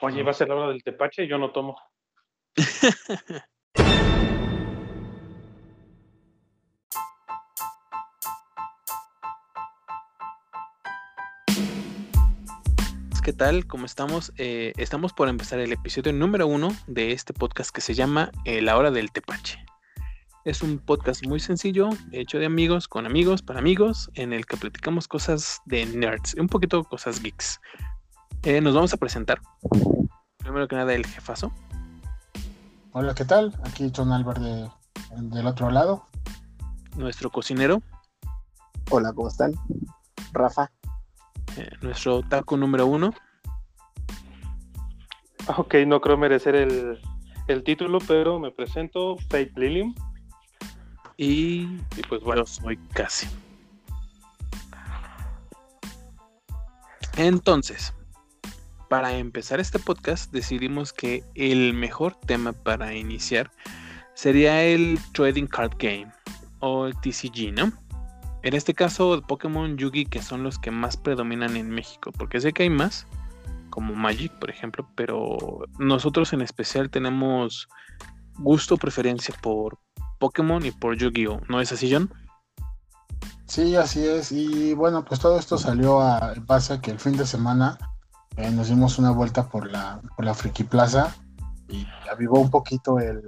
Oye, va a ser la hora del tepache, yo no tomo. ¿Qué tal? ¿Cómo estamos? Eh, estamos por empezar el episodio número uno de este podcast que se llama eh, La Hora del Tepache. Es un podcast muy sencillo, hecho de amigos, con amigos, para amigos, en el que platicamos cosas de nerds, un poquito cosas geeks. Eh, nos vamos a presentar. Primero que nada, el jefazo. Hola, ¿qué tal? Aquí John Albert de, del otro lado. Nuestro cocinero. Hola, ¿cómo están? Rafa. Eh, nuestro taco número uno. Ok, no creo merecer el, el título, pero me presento, Faith Lilium. Y, y, pues bueno, soy casi. Entonces, para empezar este podcast decidimos que el mejor tema para iniciar sería el Trading Card Game o el TCG, ¿no? En este caso, Pokémon Yugi, que son los que más predominan en México, porque sé que hay más, como Magic, por ejemplo, pero nosotros en especial tenemos gusto preferencia por Pokémon y por Yu-Gi-Oh! ¿No es así, John? Sí, así es. Y bueno, pues todo esto salió a base que el fin de semana eh, nos dimos una vuelta por la, por la Friki Plaza y avivó un poquito el,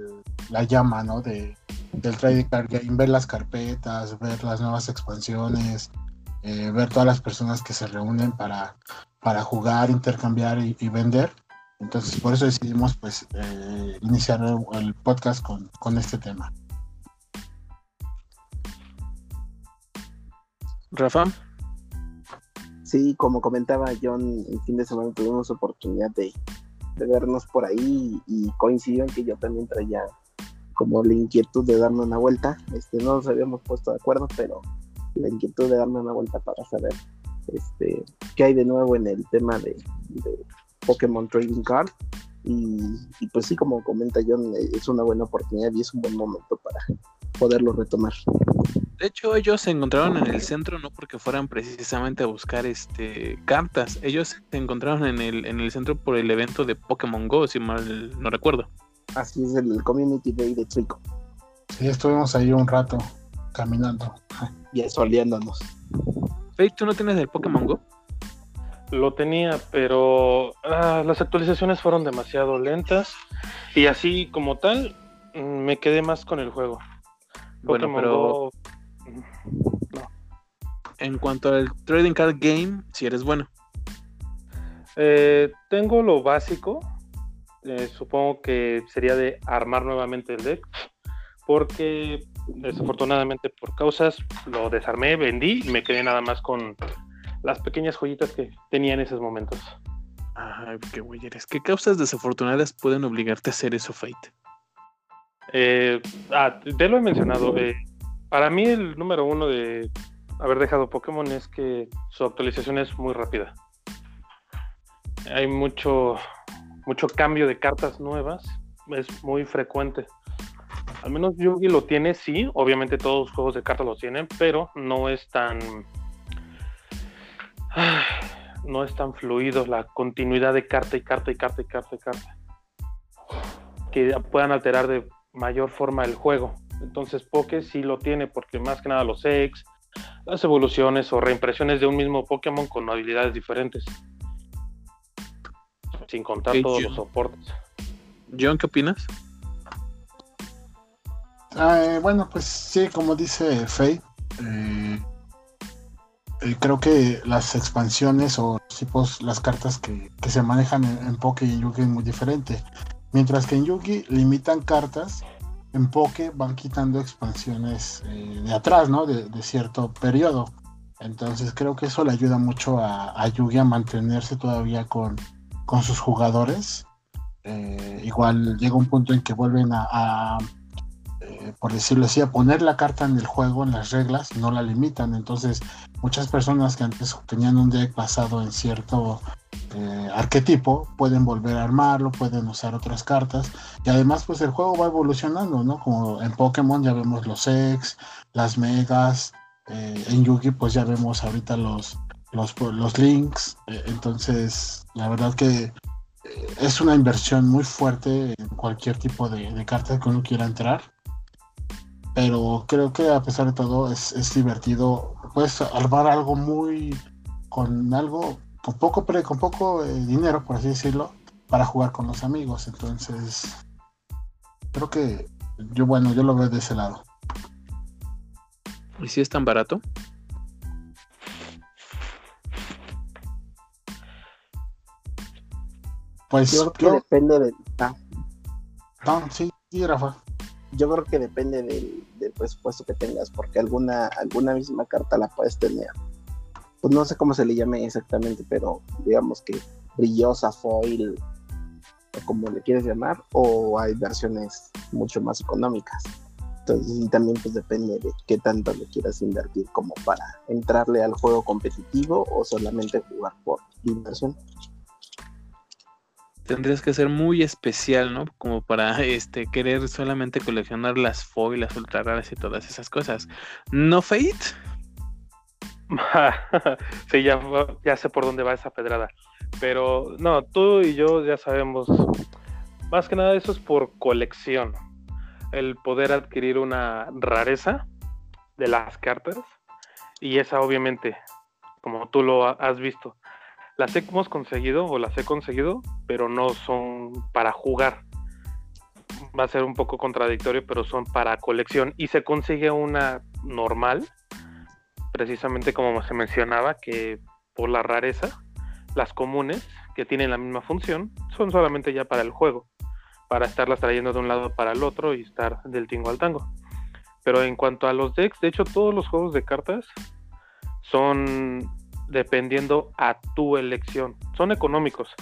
la llama, ¿no? De, del trading card game, ver las carpetas, ver las nuevas expansiones, eh, ver todas las personas que se reúnen para, para jugar, intercambiar y, vender. Entonces, por eso decidimos pues eh, iniciar el, el podcast con, con, este tema. Rafa. Sí, como comentaba John, el fin de semana tuvimos oportunidad de, vernos por ahí y coincidió en que yo también traía como la inquietud de darme una vuelta. Este, no nos habíamos puesto de acuerdo, pero la inquietud de darme una vuelta para saber este, qué hay de nuevo en el tema de Pokémon Trading Card. Y, y, pues sí, como comenta John, es una buena oportunidad y es un buen momento para poderlo retomar. De hecho, ellos se encontraron en el centro no porque fueran precisamente a buscar este cartas. Ellos se encontraron en el, en el centro por el evento de Pokémon Go, si mal no recuerdo. Así es el Community Day de Trico. Sí, estuvimos ahí un rato caminando. Y asoleándonos. Faye, ¿tú no tienes el Pokémon Go? Lo tenía, pero ah, las actualizaciones fueron demasiado lentas y así como tal me quedé más con el juego. Bueno, Pokémon pero Go... no. en cuanto al Trading Card Game, si eres bueno. Eh, tengo lo básico, eh, supongo que sería de armar nuevamente el deck, porque desafortunadamente por causas lo desarmé, vendí y me quedé nada más con las pequeñas joyitas que tenía en esos momentos. Ay, qué güey eres. ¿Qué causas desafortunadas pueden obligarte a hacer eso, Fate? Eh, ah, te lo he mencionado. Eh, para mí el número uno de haber dejado Pokémon es que su actualización es muy rápida. Hay mucho, mucho cambio de cartas nuevas. Es muy frecuente. Al menos Yugi lo tiene, sí. Obviamente todos los juegos de cartas lo tienen, pero no es tan no es tan fluido la continuidad de carta y carta y carta y carta y carta que puedan alterar de mayor forma el juego. Entonces Poké sí lo tiene porque más que nada los ex, las evoluciones o reimpresiones de un mismo Pokémon con habilidades diferentes. Sin contar hey, todos John. los soportes. John, ¿qué opinas? Eh, bueno, pues sí, como dice Faye, eh, eh, creo que las expansiones o tipos, las cartas que, que se manejan en, en Poké y en Yugi es muy diferente. Mientras que en Yugi limitan cartas, en Poké van quitando expansiones eh, de atrás, ¿no? De, cierto periodo. Entonces creo que eso le ayuda mucho a, a Yugi a mantenerse todavía con, con sus jugadores. Eh, igual llega un punto en que vuelven a, eh, por decirlo así, a poner la carta en el juego, en las reglas, no la limitan. Entonces, muchas personas que antes tenían un deck basado en cierto eh, arquetipo pueden volver a armarlo, pueden usar otras cartas. Y además, pues el juego va evolucionando, ¿no? Como en Pokémon ya vemos los X, las Megas. Eh, en Yugi, pues ya vemos ahorita los, los, los links. entonces, la verdad que es una inversión muy fuerte en cualquier tipo de, de carta que uno quiera entrar. Pero creo que a pesar de todo es, es divertido. Puedes armar algo muy con algo, con poco, pre, con poco eh, dinero, por así decirlo, para jugar con los amigos. Entonces, creo que yo, bueno, yo lo veo de ese lado. ¿Y si es tan barato? Pues Yo creo que yo, depende de. ah, no, sí, sí, Rafa. yo creo que depende del, del presupuesto que tengas, porque alguna, alguna misma carta la puedes tener. Pues no sé cómo se le llame exactamente, pero digamos que brillosa, foil, o como le quieres llamar, o hay versiones mucho más económicas. Entonces, también pues depende de qué tanto le quieras invertir como para entrarle al juego competitivo o solamente jugar por inversión. Tendrías que ser muy especial, ¿no? Como para este querer solamente coleccionar las foil, las ultra raras y todas esas cosas. ¿No Fate? sí, ya, ya sé por dónde va esa pedrada. Pero no, tú y yo ya sabemos. Más que nada eso es por colección. El poder adquirir una rareza de las cartas. Y esa obviamente, como tú lo ha- has visto, las hemos conseguido o las he conseguido, pero no son para jugar. Va a ser un poco contradictorio, pero son para colección. Y se consigue una normal, precisamente como se mencionaba, que por la rareza, las comunes, que tienen la misma función, son solamente ya para el juego, para estarlas trayendo de un lado para el otro y estar del tingo al tango. Pero en cuanto a los decks, de hecho todos los juegos de cartas son dependiendo a tu elección. Son económicos,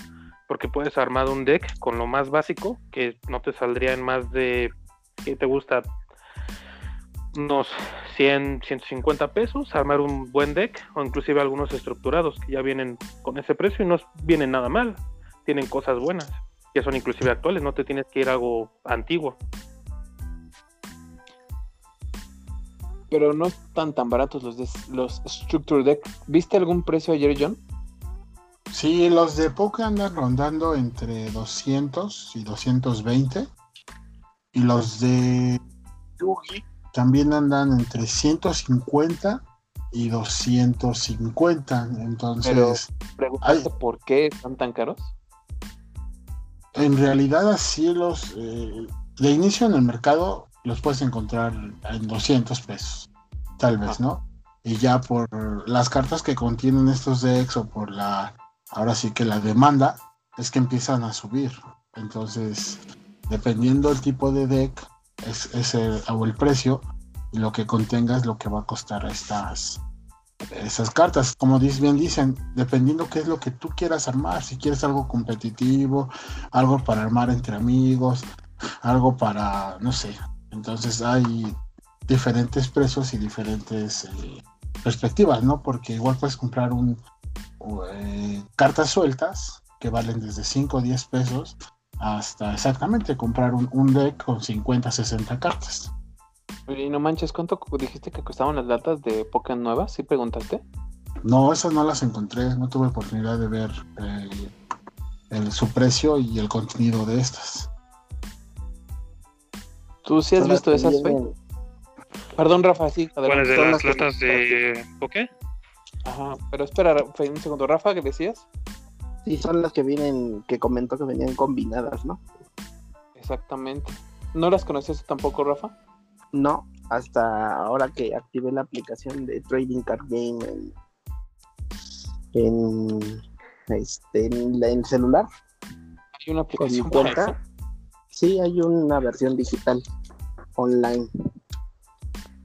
porque puedes armar un deck con lo más básico, que no te saldría en más de, ¿qué te gusta? Unos 100, 150 pesos, armar un buen deck, o inclusive algunos estructurados que ya vienen con ese precio y no vienen nada mal, tienen cosas buenas, que son inclusive actuales, no te tienes que ir a algo antiguo. Pero no están tan baratos los, des- los Structure Deck. ¿Viste algún precio ayer, John? Sí, los de Poké andan rondando entre 200 y 220. Y los de Yugi también andan entre 150 y 250. Entonces, Preguntaste Ay. por qué están tan caros. en realidad así los... eh, de inicio en el mercado los puedes encontrar en 200 pesos. Tal vez, Ajá. ¿no? Y ya por las cartas que contienen estos decks o por la... Ahora sí que la demanda es que empiezan a subir. Entonces, dependiendo del tipo de deck, es, es el, o el precio y lo que contenga es lo que va a costar estas esas cartas. Como bien dicen, dependiendo qué es lo que tú quieras armar. Si quieres algo competitivo, algo para armar entre amigos, algo para, no sé. Entonces hay diferentes precios y diferentes eh, perspectivas, ¿no? Porque igual puedes comprar un eh, cartas sueltas que valen desde 5 o 10 pesos hasta exactamente comprar un, un deck con 50, 60 cartas. Y no manches, ¿cuánto cu- dijiste que costaban las latas de Pokémon nuevas? ¿Sí preguntaste? No, esas no las encontré, no tuve oportunidad de ver eh, el- su precio y el contenido de estas. ¿Tú sí has Son visto esas, vienen- Perdón, Rafa, sí. ¿Cuáles de las latas de Poké? Ajá, pero espera, Fe, un segundo. Rafa, ¿qué decías? Sí, son las que vienen, que comentó que venían combinadas, ¿no? Exactamente. ¿No las conocías tú tampoco, Rafa? No, hasta ahora que activé la aplicación de Trading Card Game en, en, este, en, la- en el celular, Hay una aplicación para eso. sí hay una versión digital online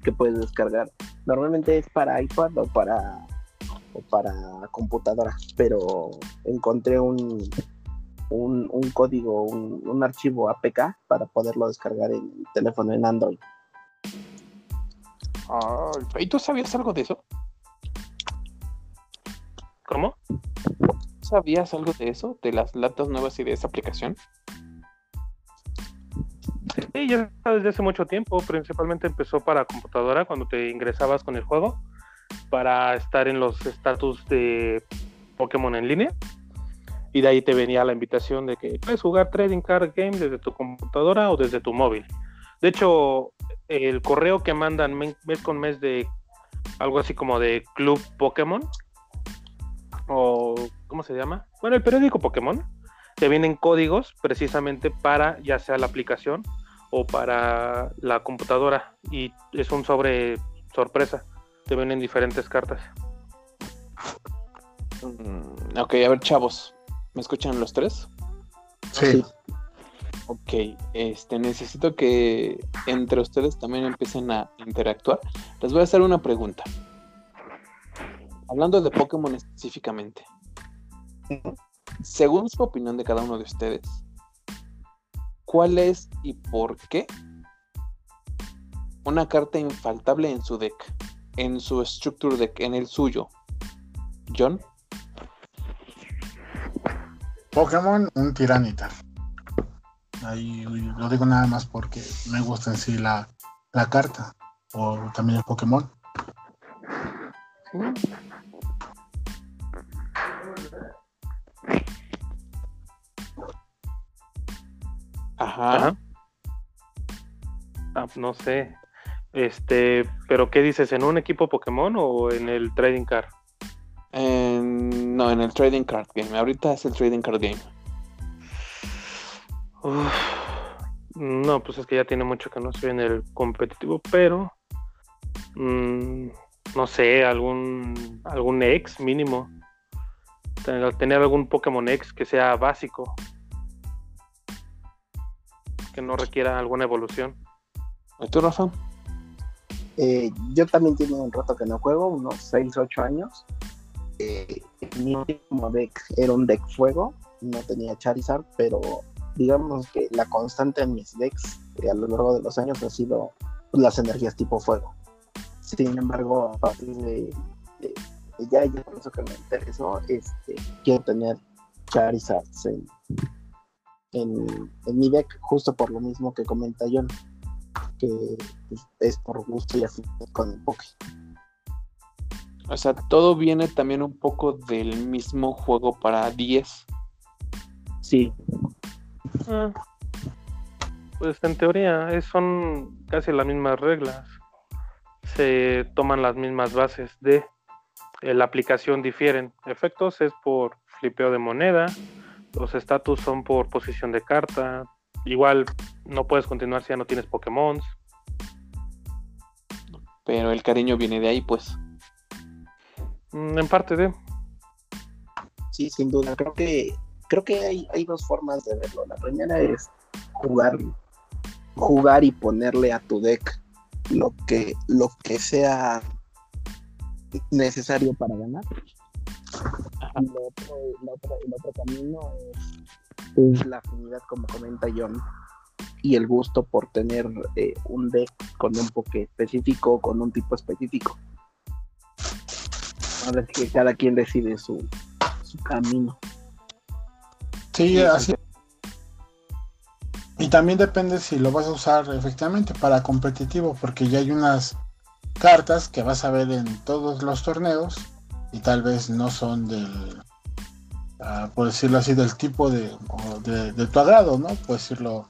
que puedes descargar. Normalmente es para iPad o para o para computadora, pero encontré un un, un código, un, un archivo APK para poderlo descargar en el teléfono en Android. Fe, ¿Y tú sabías algo de eso? ¿Cómo? ¿Sabías algo de eso? ¿De las latas nuevas y de esa aplicación? Sí, ya está desde hace mucho tiempo. Principalmente empezó para computadora cuando te ingresabas con el juego para estar en los estatus de Pokémon en línea. y de ahí te venía la invitación de que puedes jugar Trading Card Game desde tu computadora o desde tu móvil. De hecho, el correo que mandan mes con mes de algo así como de Club Pokémon o ¿cómo se llama? Bueno, el periódico Pokémon te vienen códigos precisamente para ya sea la aplicación o para la computadora y es un sobre sorpresa. Te vienen diferentes cartas. Mm, ok, a ver, chavos, ¿me escuchan los tres? Sí. Ok, este, necesito que entre ustedes también empiecen a interactuar. Les voy a hacer una pregunta. Hablando de Pokémon específicamente. Según su opinión de cada uno de ustedes, ¿cuál es y por qué una carta infaltable en su deck? En su structure deck, en el suyo. John. Pokémon, un Tiranitar. Ahí lo digo nada más porque me gusta en sí la, la carta. O también el Pokémon. Ajá. Ajá. Ah, no sé. Este, pero ¿qué dices? ¿En un equipo Pokémon o en el Trading Card? En- no, en el Trading Card Game. Ahorita es el Trading Card Game. Uf, no, pues es que ya tiene mucho que no estoy en el competitivo, pero mm, no sé, algún algún ex mínimo. Tener, tener algún Pokémon X que sea básico. Que no requiera alguna evolución. ¿Y tú, Rafa? Eh, yo también tengo un rato que no juego, unos 6, 8 años. Eh, mi último deck era un deck fuego, no tenía Charizard, pero digamos que la constante en mis decks eh, a lo largo de los años ha sido pues, las energías tipo fuego. Sin embargo, a partir de, de- de ya, ya por eso que me interesó, este, quiero tener Charizard en, en, en mi deck, justo por lo mismo que comenta John, que pues, es por gusto y así con el Poké. O sea, todo viene también un poco del mismo juego para 10. Sí, Ah, Pues en teoría es- son casi las mismas reglas. Se toman las mismas bases de eh, la aplicación difieren. Efectos es por flipeo de moneda. Los estatus son por posición de carta. Igual no puedes continuar si ya no tienes Pokémon. Pero el cariño viene de ahí, pues. Mm, En parte de. sí, sin duda. Creo que creo que hay, hay dos formas de verlo. La primera es jugar, jugar y ponerle a tu deck lo que, lo que sea necesario para ganar. Y lo otro, el otro camino es, es la afinidad, como comenta John, y el gusto por tener eh, un deck con un poke específico, con un tipo específico. Ahora sí que cada quien decide su, su camino. Sí, Sí, así. Y también depende si lo vas a usar efectivamente para competitivo, porque ya hay unas cartas que vas a ver en todos los torneos y tal vez no son del, ah, por decirlo así, del tipo de, de, tu agrado, ¿no? Por decirlo,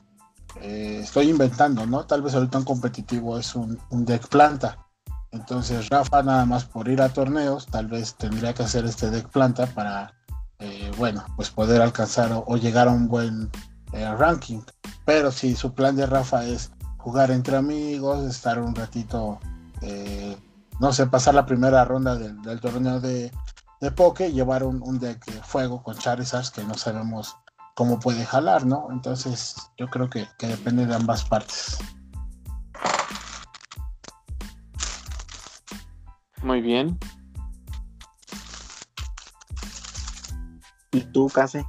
eh, estoy inventando, ¿no? Tal vez ahorita un competitivo es un, deck planta. Entonces Rafa nada más por ir a torneos, tal vez tendría que hacer este deck planta para eh, bueno, pues poder alcanzar o, o llegar a un buen eh, ranking. Pero si su plan de Rafa es jugar entre amigos, estar un ratito, eh, no sé, pasar la primera ronda del, del torneo de, de Poke, llevar un, un deck de fuego con Charizard que no sabemos cómo puede jalar, ¿no? Entonces yo creo que, que depende de ambas partes. Muy bien. ¿Y tú, Case?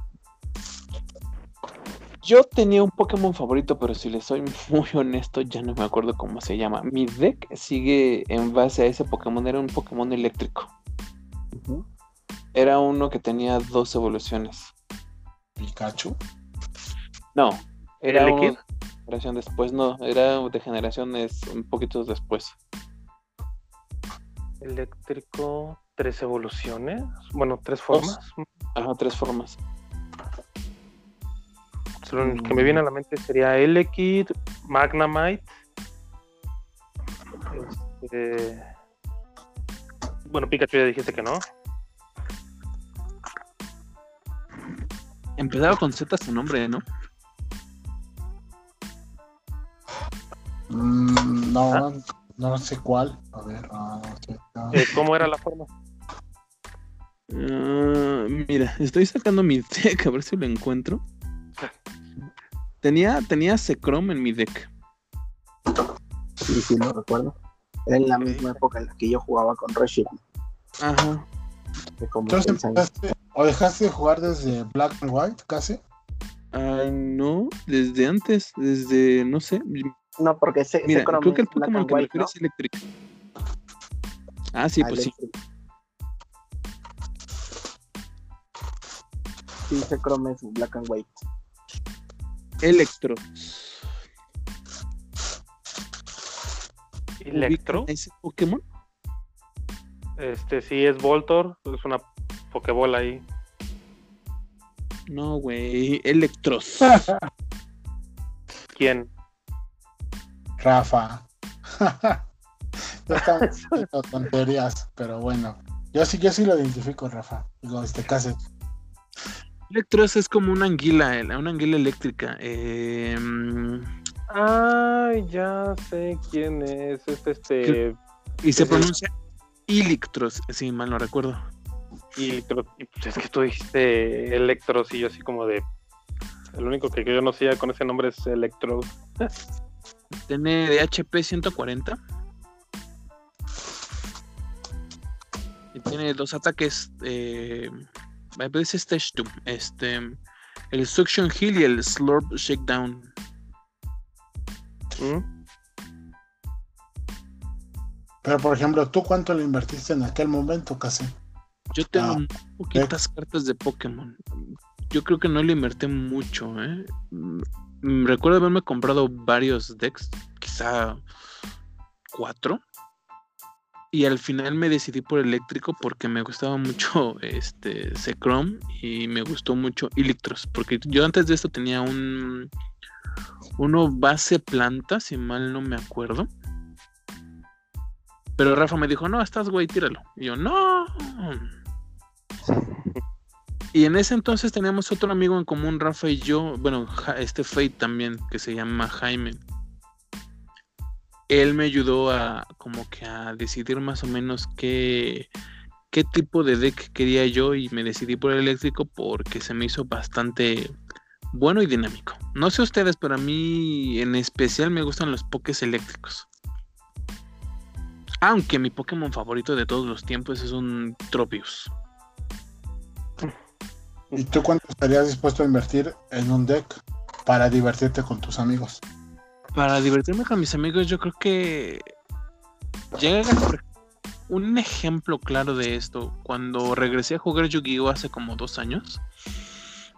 Yo tenía un Pokémon favorito, pero si les soy muy honesto, ya no me acuerdo cómo se llama. Mi deck sigue en base a ese Pokémon. Era un Pokémon eléctrico. Era uno que tenía dos evoluciones. Pikachu. No, era ¿El una Liquid? generación después. No, era de generaciones un poquito después. Eléctrico, tres evoluciones. Bueno, tres formas. Ajá, tres formas. Que me viene a la mente sería Elekid, Magnamite. Este, Bueno, Pikachu ya dijiste que no. Empezaba con Z su nombre, ¿no? Mm, no, no sé cuál. A ver, ah, ah. Eh, ¿Cómo era la forma? Ah, mira, estoy sacando mi deck a ver si lo encuentro. Tenía, tenía Secrom en mi deck. Sí, sí, lo recuerdo. Era en la misma época en la que yo jugaba con Reshiram. Ajá. Entonces empezaste, o dejaste de jugar desde Black and White, casi. Ay, no, desde antes, desde, no sé. No, porque se, Mira, creo que el Pokémon que me White, ¿no? es eléctrico. Ah, sí, Ah, pues sí. Electric. Sí, Secrom es Black and White. Electro. Electro. ¿Ubican ese Pokémon? Este sí es Voltor, es una Pokébola ahí. No, güey. Electros. ¿Quién? Rafa. ya estamos haciendo tonterías, pero bueno. Yo sí, yo sí lo identifico, Rafa. Digo, este caso. Electros es como una anguila, eh, una anguila eléctrica. Eh, mm, Ay, ya sé quién es. Es este. y se Sí, sí. pronuncia Electros, si mal no recuerdo. Electro. y pues es que tú dijiste Electros y yo así como de. El único que yo no sé con ese nombre es Electro. Tiene de HP 140. Y tiene dos ataques. Eh, me parece Stage 2. Este, el Suction Heal y el Slurp Shakedown. ¿Mm? Pero por ejemplo, ¿tú cuánto le invertiste en aquel momento, casi? Yo tengo Ah, poquitas cartas de Pokémon. Yo creo que no le invertí mucho, ¿eh? Mm, Recuerdo haberme comprado varios decks, quizá cuatro. Y al final me decidí por eléctrico porque me gustaba mucho este Secrom y me gustó mucho Electros. Porque yo antes de esto tenía un uno base planta, si mal no me acuerdo. Pero Rafa me dijo, no, estás güey, tíralo. Y yo, no. Y en ese entonces teníamos otro amigo en común, Rafa y yo, bueno, este Fate también, que se llama Jaime. Él me ayudó a como que a decidir más o menos qué, qué tipo de deck quería yo y me decidí por el eléctrico porque se me hizo bastante bueno y dinámico. No sé ustedes, pero a mí en especial me gustan los pokés eléctricos. Aunque mi Pokémon favorito de todos los tiempos es un Tropius. ¿Y tú cuánto estarías dispuesto a invertir en un deck para divertirte con tus amigos? Para divertirme con mis amigos, yo creo que llega un ejemplo claro de esto. Cuando regresé a jugar Yu-Gi-Oh! hace como dos años,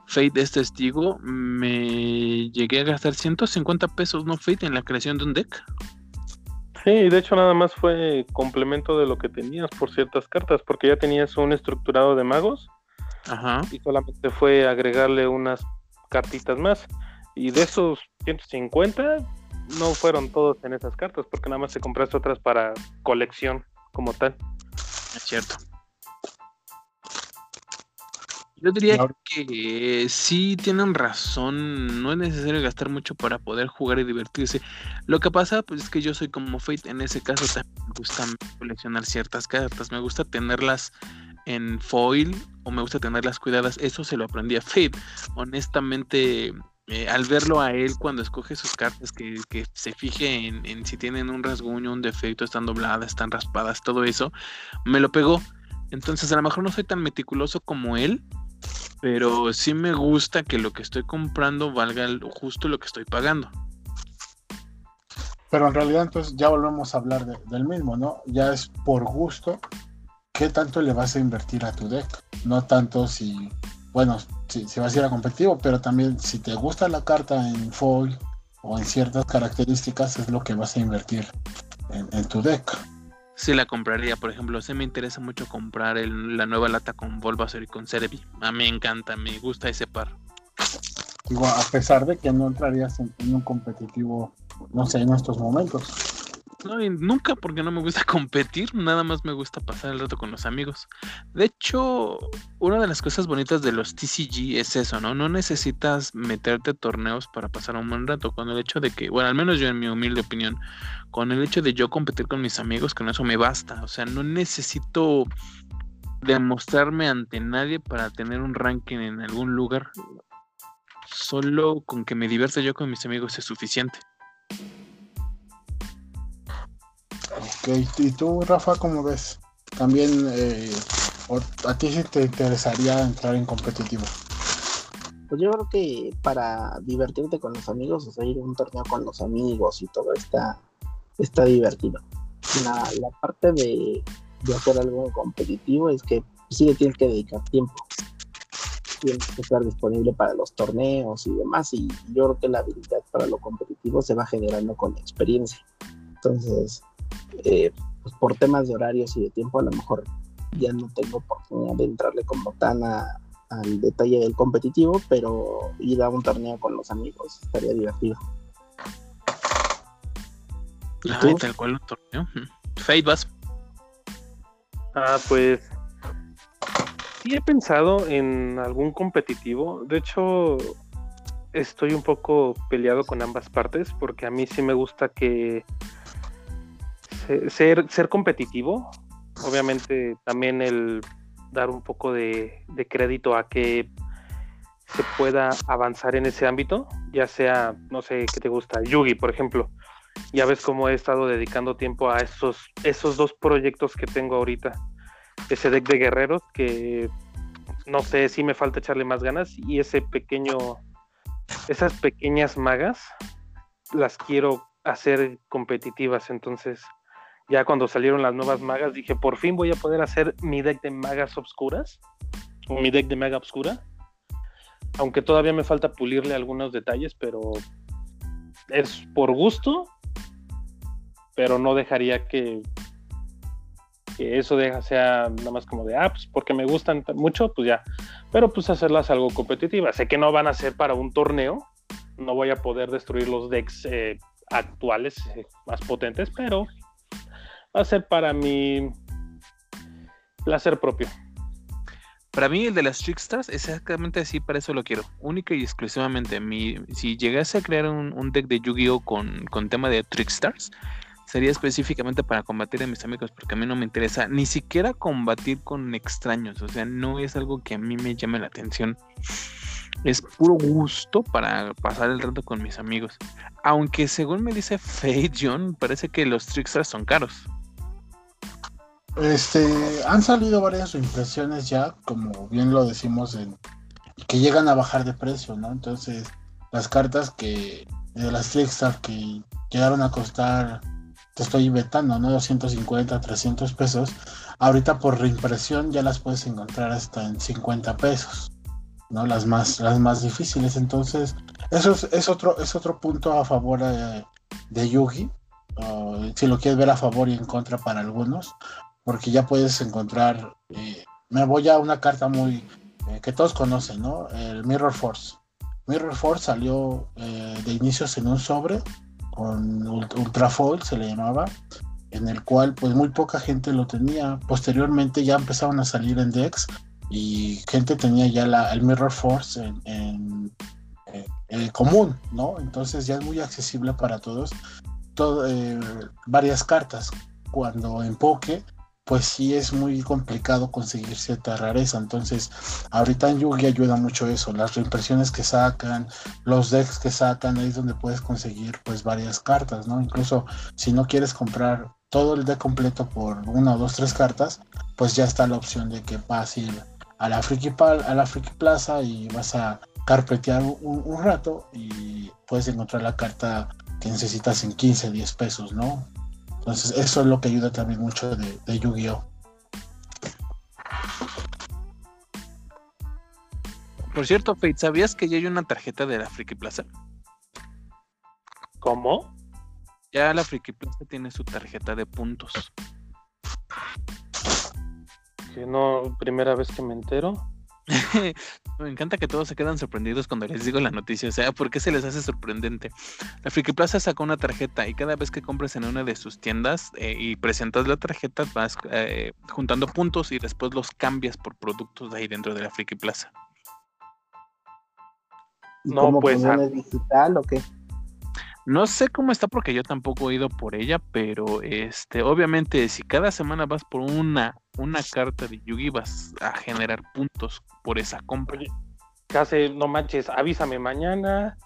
Fate es testigo, me llegué a gastar 150 pesos, ¿no, Fate, en la creación de un deck? Sí, de hecho nada más fue complemento de lo que tenías por ciertas cartas, porque ya tenías un estructurado de magos Ajá. y solamente fue agregarle unas cartitas más. Y de esos 150 no fueron todos en esas cartas, porque nada más te compraste otras para colección como tal. Es cierto. Yo diría que sí tienen razón, no es necesario gastar mucho para poder jugar y divertirse. Lo que pasa pues, es que yo soy como Fate, en ese caso también me gusta coleccionar ciertas cartas, me gusta tenerlas en foil o me gusta tenerlas cuidadas, eso se lo aprendí a Fate. Honestamente, eh, al verlo a él cuando escoge sus cartas, que, se fije en, si tienen un rasguño, un defecto, están dobladas, están raspadas, todo eso, me lo pegó. Entonces a lo mejor no soy tan meticuloso como él, pero sí me gusta que lo que estoy comprando valga justo lo que estoy pagando. Pero en realidad entonces ya volvemos a hablar de- del mismo, ¿no? Ya es por gusto qué tanto le vas a invertir a tu deck. No tanto si, bueno, si, si vas a ir a competitivo, pero también si te gusta la carta en foil o en ciertas características es lo que vas a invertir en, en tu deck. Sí la compraría, por ejemplo, sí me interesa mucho comprar el- la nueva lata con Bulbasaur y con Cerebi. A mí me encanta, me gusta ese par. Digo, a pesar de que no entrarías en, en un competitivo, no sé, en estos momentos. Nunca porque no me gusta competir, nada más me gusta pasar el rato con los amigos. De hecho, una de las cosas bonitas de los TCG es eso, ¿no? No necesitas meterte a torneos para pasar un buen rato. Con el hecho de que, bueno, al menos yo en mi humilde opinión, con el hecho de yo competir con mis amigos, con eso me basta. O sea, no necesito demostrarme ante nadie para tener un ranking en algún lugar. Solo con que me divierta yo con mis amigos es suficiente. Ok, ¿y tú, Rafa, cómo ves? También, eh, ¿a ti sí te interesaría entrar en competitivo? Pues yo creo que para divertirte con los amigos, o sea, ir a un torneo con los amigos y todo está, está divertido. La, la parte de, de hacer algo competitivo es que sí le tienes que dedicar tiempo. Tienes que estar disponible para los torneos y demás. Y yo creo que la habilidad para lo competitivo se va generando con la experiencia. Entonces, eh, pues por temas de horarios y de tiempo, a lo mejor ya no tengo oportunidad de entrarle como tan a, al detalle del competitivo, pero ir a un torneo con los amigos estaría divertido. ¿Y Ay, tal cual un torneo. Fate, vas. Ah, pues sí he pensado en algún competitivo. De hecho, estoy un poco peleado con ambas partes porque a mí sí me gusta que ser, ser competitivo. Obviamente también el dar un poco de, crédito a que se pueda avanzar en ese ámbito, ya sea, no sé, ¿qué te gusta? Yugi, por ejemplo. Ya ves cómo he estado dedicando tiempo a esos, esos dos proyectos que tengo ahorita. Ese deck de guerreros que no sé si me falta echarle más ganas y ese pequeño, esas pequeñas magas las quiero hacer competitivas. Entonces, ya cuando salieron las nuevas magas, dije, por fin voy a poder hacer mi deck de magas obscuras o mi deck de maga obscura. Aunque todavía me falta pulirle algunos detalles, pero es por gusto, pero no dejaría que, que eso deja, sea nada más como de, ah, pues porque me gustan mucho, pues ya. Pero pues hacerlas algo competitivas. Sé que no van a ser para un torneo, no voy a poder destruir los decks eh, actuales eh, más potentes, pero va a ser para mi placer propio. Para mí, el de las Trickstars, exactamente así, para eso lo quiero. Única y exclusivamente. Mi, si llegase a crear un, deck de Yu-Gi-Oh! Con, tema de Trickstars, sería específicamente para combatir a mis amigos, porque a mí no me interesa ni siquiera combatir con extraños. O sea, no es algo que a mí me llame la atención. Es puro gusto para pasar el rato con mis amigos. Aunque según me dice Fate John, parece que los Trickstars son caros. Este, han salido varias impresiones ya, como bien lo decimos, en- que llegan a bajar de precio, ¿no? Entonces, las cartas que de las Trickstar que llegaron a costar, te estoy inventando, ¿no? 250, 300 pesos, ahorita por reimpresión ya las puedes encontrar hasta en 50 pesos, ¿no? Las más, las más difíciles. Entonces, eso es, es otro, es otro punto a favor eh, de Yugi. si lo quieres ver a favor y en contra para algunos, porque ya puedes encontrar. eh, me voy a una carta muy eh, que todos conocen, ¿no? El Mirror Force. Mirror Force salió eh, de inicios en un sobre con ult- Ultra Foil, se le llamaba, en el cual pues muy poca gente lo tenía. Posteriormente ya empezaron a salir en decks y gente tenía ya la, el Mirror Force en, en, eh, eh, común, ¿no? Entonces ya es muy accesible para todos. Todo, eh, varias cartas. Cuando en Poke pues sí es muy complicado conseguir cierta rareza. Entonces, ahorita en Yugi ayuda mucho eso, las reimpresiones que sacan, los decks que sacan, ahí es donde puedes conseguir pues varias cartas, ¿no? Incluso si no quieres comprar todo el deck completo por una o dos, tres cartas, pues ya está la opción de que vas a ir a la Friki, Pal- a la Friki Plaza y vas a carpetear un, un rato y puedes encontrar la carta que necesitas en 15, 10 pesos, ¿no? Entonces, eso es lo que ayuda también mucho de, de Yu-Gi-Oh! Por cierto, Fate, ¿sabías que ya hay una tarjeta de la Friki Plaza? ¿Cómo? Ya la Friki Plaza tiene su tarjeta de puntos. Que no, primera vez que me entero. Me encanta que todos se quedan sorprendidos cuando les digo la noticia. O sea, ¿por qué se les hace sorprendente? La Friki Plaza sacó una tarjeta y cada vez que compres en una de sus tiendas eh, y presentas la tarjeta, vas eh, juntando puntos y después los cambias por productos de ahí dentro de la Friki Plaza. ¿Y No, cómo pues, ah. ¿Es digital o qué? No sé cómo está porque yo tampoco he ido por ella, pero este, obviamente, si cada semana vas por una, una carta de Yugi, vas a generar puntos por esa compra. Casi, no manches, avísame mañana.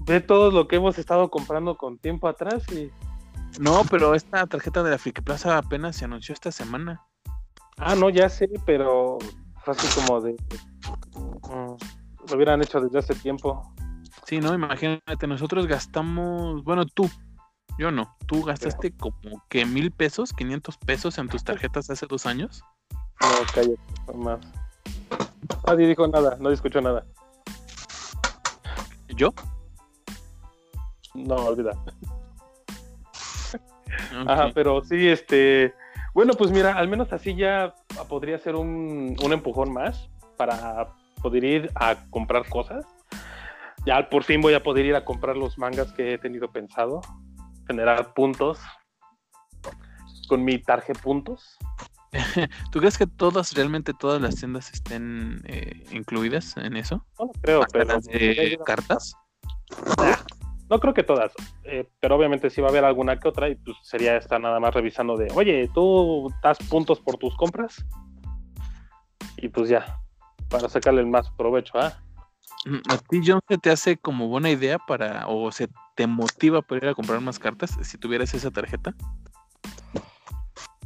Ve todo lo que hemos estado comprando con tiempo atrás y. No, pero esta tarjeta de la Plaza apenas se anunció esta semana. Ah, no, ya sé, pero fue así como de. mm, lo hubieran hecho desde hace tiempo. Sí, no, imagínate, nosotros gastamos, bueno, tú, yo no, tú gastaste como que mil pesos, 500 pesos en tus tarjetas hace dos años. No, cállate, no más. Nadie dijo nada, no escuchó nada. ¿Yo? No, olvida. Ajá, pero sí, este. Bueno, pues mira, al menos así ya podría ser un, un empujón más para poder ir a comprar cosas. Ya por fin voy a poder ir a comprar los mangas que he tenido pensado, generar puntos con mi tarjeta puntos. ¿Tú crees que todas, realmente todas las tiendas estén eh, incluidas en eso? No lo creo, Hasta pero las de cartas. no creo que todas, eh, pero obviamente sí va a haber alguna que otra y pues sería estar nada más revisando de, oye, tú das puntos por tus compras y pues ya, para sacarle el más provecho, ¿ah? ¿A ti, John, se te hace como buena idea para, o se te motiva para ir a comprar más cartas si tuvieras esa tarjeta?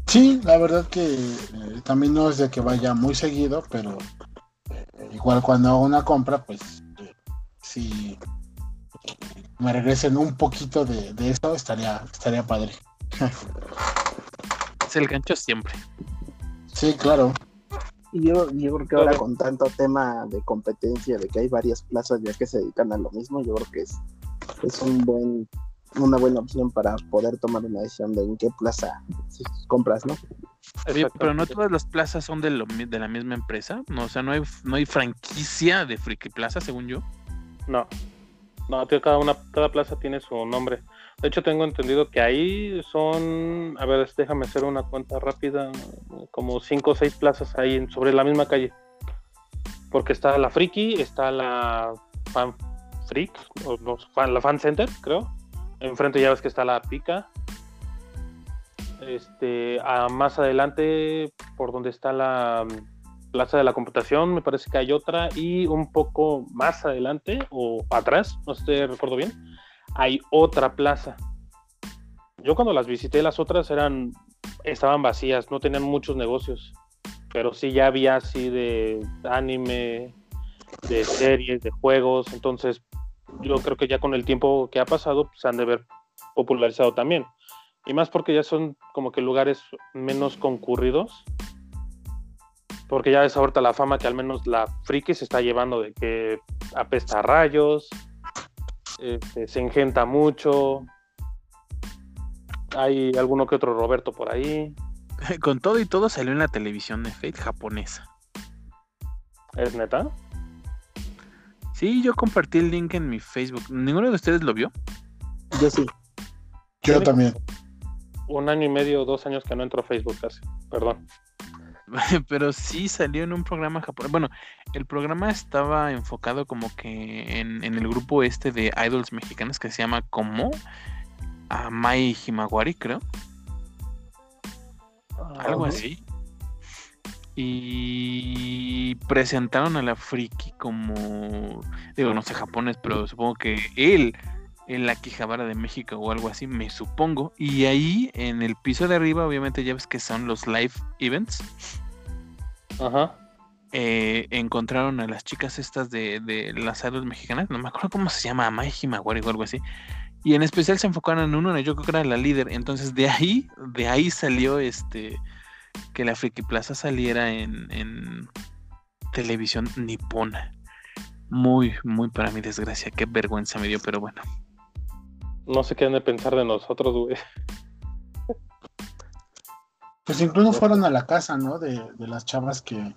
Sí, la verdad que eh, también no es de que vaya muy seguido, pero eh, igual cuando hago una compra, pues eh, si me regresen un poquito de, de eso, estaría, estaría padre. Es el gancho siempre. Sí, claro. Y yo, yo creo que ahora con tanto tema de competencia, de que hay varias plazas ya que se dedican a lo mismo, yo creo que es, es un buen, una buena opción para poder tomar una decisión de en qué plaza compras, ¿no? Oye, pero no todas las plazas son de, lo de la misma empresa. No, o sea, no hay, no hay franquicia de Friki Plaza, según yo. No. No, tío, cada una, cada plaza tiene su nombre. De hecho, tengo entendido que ahí son, a ver, déjame hacer una cuenta rápida, como cinco o seis plazas ahí sobre la misma calle. Porque está la Friki, está la Fan Freak, o no, la Fan Center, creo. Enfrente ya ves que está la Pica. Este, a más adelante, por donde está la Plaza de la Computación, me parece que hay otra, y un poco más adelante o atrás, no sé si recuerdo bien, hay otra plaza. Yo cuando las visité, las otras eran, estaban vacías, no tenían muchos negocios, pero sí ya había así de anime, de series, de juegos, entonces yo creo que ya con el tiempo que ha pasado, pues, se han de ver popularizado también. Y más porque ya son como que lugares menos concurridos. Porque ya ves ahorita la fama que al menos la friki se está llevando de que apesta a rayos, este, se engenta mucho. Hay alguno que otro Roberto por ahí. Con todo y todo salió en la televisión de Fate japonesa. ¿Es neta? Sí, yo compartí el link en mi Facebook. ¿Ninguno de ustedes lo vio? Yo sí. Yo también. Un año y medio, dos años que no entro a Facebook casi. Perdón. Pero sí salió en un programa japonés. Bueno, el programa estaba enfocado como que en, en el grupo este de idols mexicanas que se llama como a Mai Himawari, creo. Algo así. Y presentaron a la friki como, digo, no sé japonés, pero supongo que él, en la Quijabara de México o algo así, me supongo. Y ahí en el piso de arriba, obviamente ya ves que son los live events. Ajá. eh, encontraron a las chicas estas de, de las idols mexicanas, no me acuerdo cómo se llama, Amai Himawari o algo así. Y en especial se enfocaron en una, yo creo que era la líder. Entonces de ahí, de ahí salió este que la Friki Plaza saliera en, en televisión nipona. Muy, muy para mi desgracia, qué vergüenza me dio, pero bueno. No sé qué han de pensar de nosotros, güey. Pues incluso fueron a la casa, ¿no? De, de las chavas que,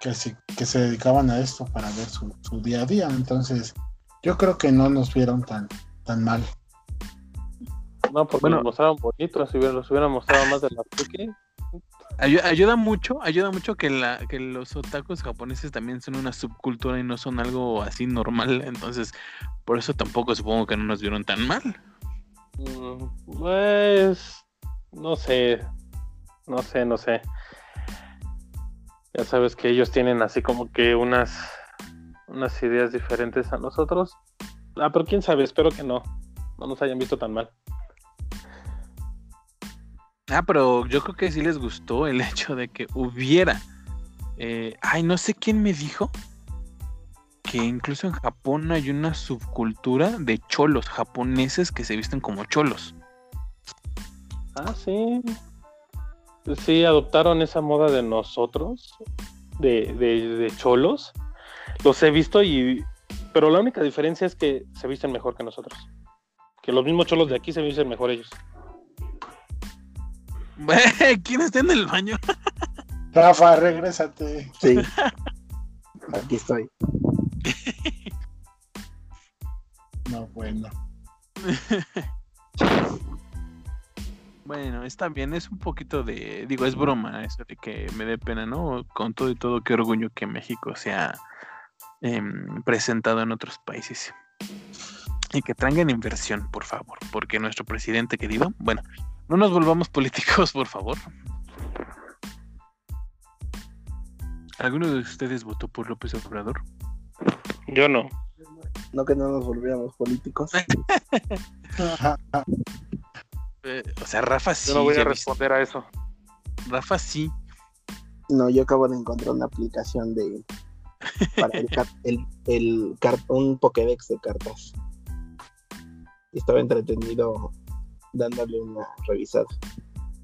que, se, que se dedicaban a esto para ver su, su día a día. Entonces, yo creo que no nos vieron tan, tan mal. No, porque Bueno. nos mostraron bonitos, si los hubieran mostrado más de la Tuki. Ayu- ayuda mucho, ayuda mucho que, la, que los otakus japoneses también son una subcultura y no son algo así normal. Entonces, por eso tampoco supongo que no nos vieron tan mal. Mm, Pues, no sé, no sé, no sé. Ya sabes que ellos tienen así como que unas ideas diferentes a nosotros. Ah, pero quién sabe, espero que no, no nos hayan visto tan mal. Ah, pero yo creo que sí les gustó el hecho de que hubiera. eh, ay, no sé quién me dijo que incluso en Japón hay una subcultura de cholos japoneses que se visten como cholos. Ah, sí. Sí, adoptaron esa moda de nosotros, de, de, de cholos. Los he visto y... Pero la única diferencia es que se visten mejor que nosotros. Que los mismos cholos de aquí se visten mejor ellos. ¿Quién está en el baño? Rafa, regrésate. Sí. Aquí estoy. No, bueno. Bueno, está bien, es un poquito de, digo, es broma eso de que me dé pena, ¿no? Con todo y todo, qué orgullo que México sea em, presentado en otros países. Y que traigan inversión, por favor, porque nuestro presidente querido, bueno, no nos volvamos políticos, por favor. ¿Alguno de ustedes votó por López Obrador? Yo no. No que no nos volviéramos políticos. Eh, o sea, Rafa sí. Yo no voy a responder a eso. Rafa sí. No, yo acabo de encontrar una aplicación de para el, un Pokédex de cartas. Y estaba entretenido dándole una revisada.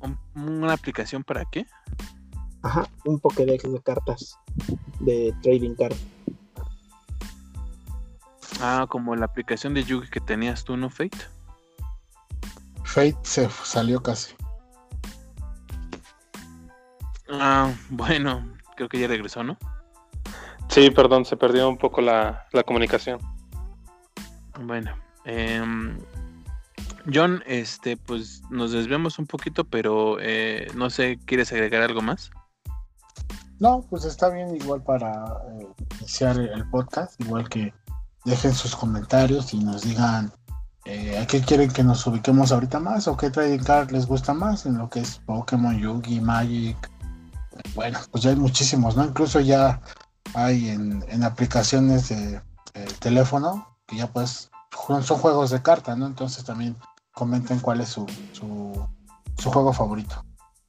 Un- ¿Una aplicación para qué? Ajá, un Pokédex de cartas de trading card. Ah, como la aplicación de Yugi que tenías tú, ¿no, Fate? Fate se salió casi. Ah, bueno, creo que ya regresó, ¿no? Sí, perdón, se perdió un poco la, la comunicación. Bueno, em, John, este, pues nos desviamos un poquito, pero eh, no sé, ¿quieres agregar algo más? No, pues está bien igual para eh, iniciar el podcast, igual que dejen sus comentarios y nos digan eh, a qué quieren que nos ubiquemos ahorita más o qué trading card les gusta más en lo que es Pokémon, Yugi, Magic. Bueno, pues ya hay muchísimos, ¿no? Incluso ya hay en, en aplicaciones de, de teléfono que ya pues son juegos de carta, ¿no? Entonces también comenten cuál es su, su, su juego favorito.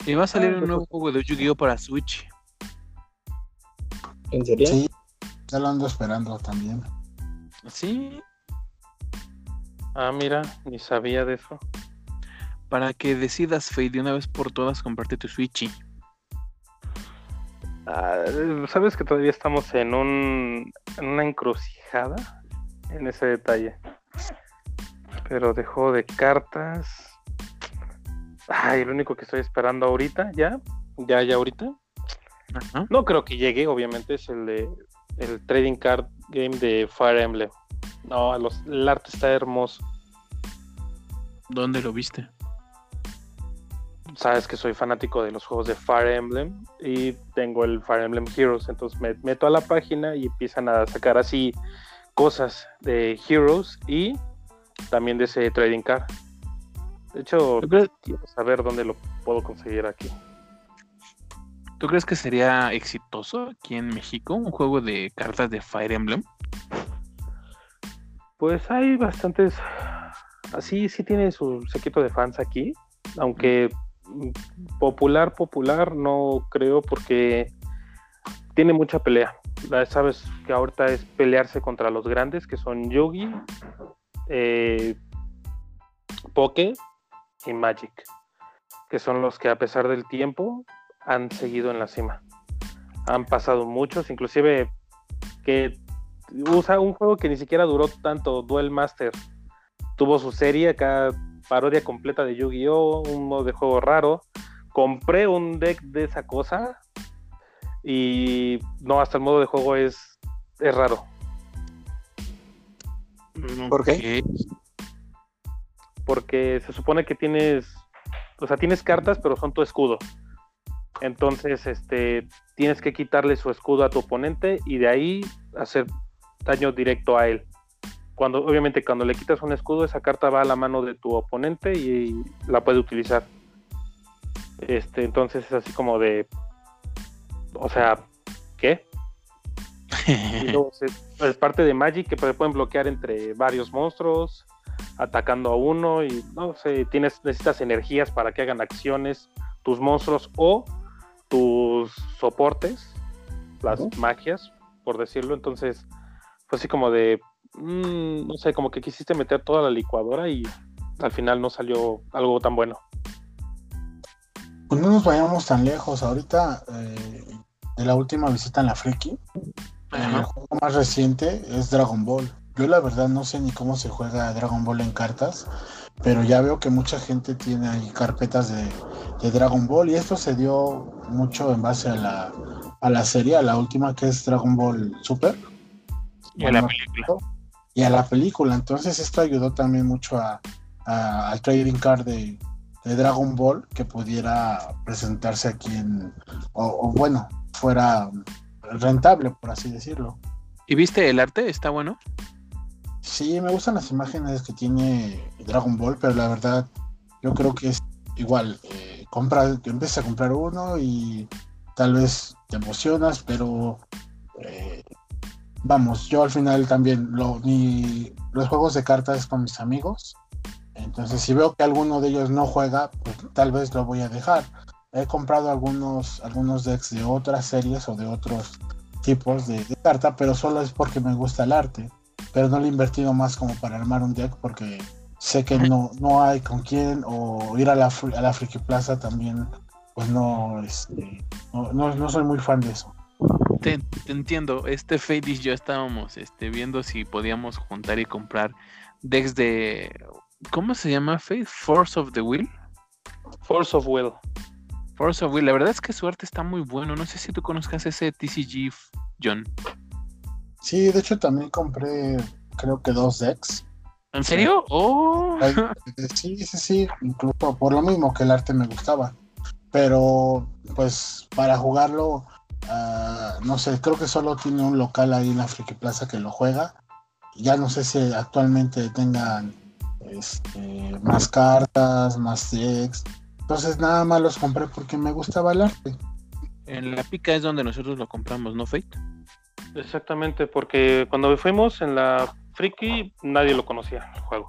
Y va a salir Ah, un nuevo juego de Yu-Gi-Oh para Switch. ¿En serio? Sí, ya lo ando esperando también. Sí, Ah, mira, ni sabía de eso. para que decidas, Fate, de una vez por todas, comparte tu Switch. Ah, Sabes que todavía estamos en un en una encrucijada en ese detalle. Pero de juego de cartas. Ay, el único que estoy esperando ahorita, ya, ya, ya ahorita. Ajá. No creo que llegue, obviamente, es el de el trading card game de Fire Emblem. No, los, el arte está hermoso. ¿Dónde lo viste? Sabes que soy fanático de los juegos de Fire Emblem y tengo el Fire Emblem Heroes, entonces me meto a la página y empiezan a sacar así cosas de Heroes y también de ese trading card. De hecho, ¿Tú crees, quiero saber dónde lo puedo conseguir aquí. tú crees que sería exitoso aquí en México un juego de cartas de Fire Emblem? Pues hay bastantes. Así sí tiene su sequito de fans aquí. Aunque popular, popular, no creo porque tiene mucha pelea. Sabes que ahorita es pelearse contra los grandes, que son Yugi, eh, Poke y Magic. Que son los que a pesar del tiempo han seguido en la cima. Han pasado muchos, inclusive que usa un juego que ni siquiera duró tanto, Duel Master. Tuvo su serie acá, parodia completa de Yu-Gi-Oh!, un modo de juego raro. Compré un deck de esa cosa Y no, hasta el modo de juego es, es raro. ¿Por qué? Porque se supone que tienes, o sea, tienes cartas, pero son tu escudo. Entonces, este, tienes que quitarle su escudo a tu oponente y de ahí hacer daño directo a él. Cuando, obviamente, cuando le quitas un escudo, esa carta va a la mano de tu oponente y la puede utilizar. Este, entonces es así como de, o sea, ¿qué? Y luego se- es parte de Magic que pueden bloquear entre varios monstruos, atacando a uno y no sé, tienes, necesitas energías para que hagan acciones tus monstruos o tus soportes, las magias, por decirlo. Entonces, fue así como de, mm, no sé, como que quisiste meter toda la licuadora y al final no salió algo tan bueno. Pues no nos vayamos tan lejos. Ahorita, eh, de la última visita en la Friki, El juego más reciente es Dragon Ball. Yo la verdad no sé ni cómo se juega Dragon Ball en cartas, pero ya veo que mucha gente tiene ahí carpetas de, de Dragon Ball y esto se dio mucho en base a la, a la serie, a la última que es Dragon Ball Super. Y a la película. y a la película. Entonces esto ayudó también mucho a, a- al trading card de, de Dragon Ball que pudiera presentarse aquí en, o, o bueno, fuera rentable, por así decirlo. ¿Y viste el arte? ¿Está bueno? Sí, me gustan las imágenes que tiene Dragon Ball, pero la verdad yo creo que es igual. Eh, compra, empiezas a comprar uno y tal vez te emocionas, pero eh, vamos, yo al final también lo, mi- los juegos de cartas con mis amigos. Entonces, si veo que alguno de ellos no juega, pues tal vez lo voy a dejar. He comprado algunos, algunos decks de otras series o de otros tipos de, de carta, pero solo es porque me gusta el arte pero no le he invertido más como para armar un deck porque sé que no, no hay con quién o ir a la, a la Friki Plaza también, pues no, este, no, no, no soy muy fan de eso. Te, te entiendo. Este Fade y yo estábamos este, viendo si podíamos juntar y comprar decks de. ¿Cómo se llama Fade? Force of the Will. Force of Will. Force of Will. La verdad es que su arte está muy bueno. No sé si tú conozcas ese TCG, John. Sí, de hecho también compré creo que dos decks. ¿En serio? ¡Oh! Sí, sí, sí, incluso por lo mismo que el arte me gustaba. Pero pues para jugarlo, ah, no sé, creo que solo tiene un local ahí en la Friki Plaza que lo juega. Ya no sé si actualmente tengan este, más cartas, más decks. Entonces nada más los compré porque me gustaba el arte. En la pica es donde nosotros lo compramos, ¿no, Fate? Exactamente, porque cuando fuimos en la Friki nadie lo conocía el juego.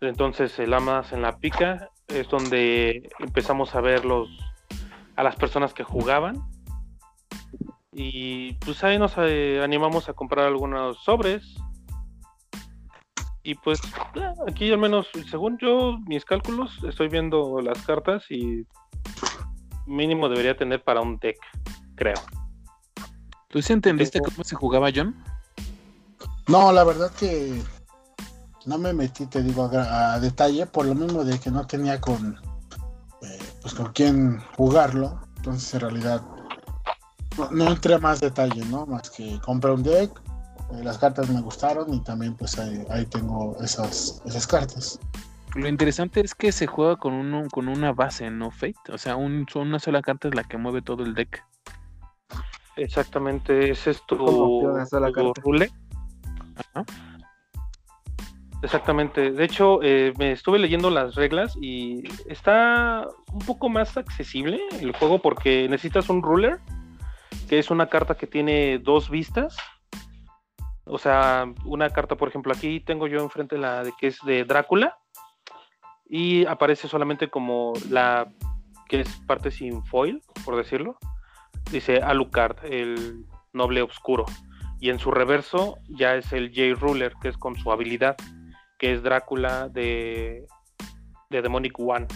Entonces el Amas en la pica es donde empezamos a ver los a las personas que jugaban y pues ahí nos eh, animamos a comprar algunos sobres y pues aquí al menos según yo mis cálculos estoy viendo las cartas y mínimo debería tener para un deck creo ¿Tú sí entendiste Tengo- cómo se jugaba, John? No, la verdad que no me metí, te digo, a, gra- a detalle, por lo mismo de que no tenía con, eh, pues con quién jugarlo. Entonces, en realidad, no, no entré a más detalle, ¿no? Más que compré un deck, las cartas me gustaron y también, pues ahí, ahí tengo esas, esas cartas. Lo interesante es que se juega con, uno, con una base, ¿no, Fate? O sea, un- una sola carta es la que mueve todo el deck. Exactamente, ese es tu, tu rule. Ajá. Exactamente. De hecho, eh, me estuve leyendo las reglas y está un poco más accesible el juego porque necesitas un ruler, que es una carta que tiene dos vistas. O sea, una carta, por ejemplo, aquí tengo yo enfrente la de que es de Drácula y aparece solamente como la que es parte sin foil, por decirlo. Dice Alucard, el noble oscuro. Y en su reverso ya es el J Ruler, que es con su habilidad, que es Drácula de, de Demonic One.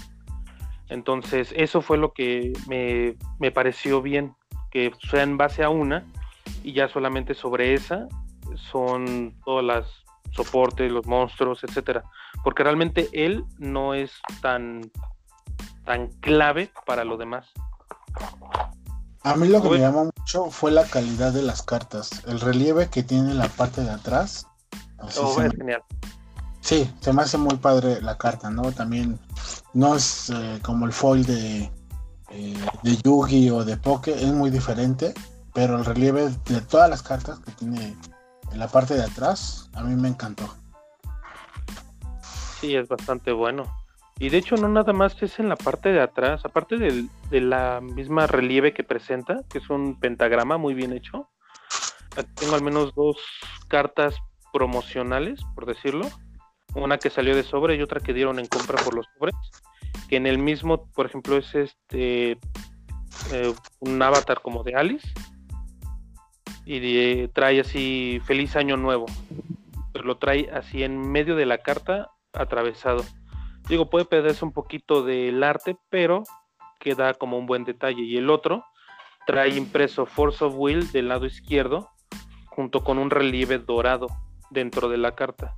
Entonces, eso fue lo que me, me pareció bien, que sea en base a una, y ya solamente sobre esa son todas las soportes, los monstruos, etcétera. Porque realmente él no es tan, tan clave para lo demás. A mí lo que me llamó mucho fue la calidad de las cartas, el relieve que tiene en la parte de atrás. Oh, es me- genial. Sí, se me hace muy padre la carta, ¿no? También no es eh, como el foil de, eh, de Yugi o de Poke, es muy diferente, pero el relieve de todas las cartas que tiene en la parte de atrás, a mí me encantó. Sí, es bastante bueno. Y de hecho no nada más es en la parte de atrás, aparte del- de la misma relieve que presenta, que es un pentagrama muy bien hecho. Aquí tengo al menos dos cartas promocionales, por decirlo. Una que salió de sobre y otra que dieron en compra por los sobres. Que en el mismo, por ejemplo, es este eh, un avatar como de Alice. Y de- trae así feliz año nuevo. Pero lo trae así en medio de la carta atravesado. Digo, puede perderse un poquito del arte, pero queda como un buen detalle. Y el otro trae impreso Force of Will del lado izquierdo, junto con un relieve dorado dentro de la carta.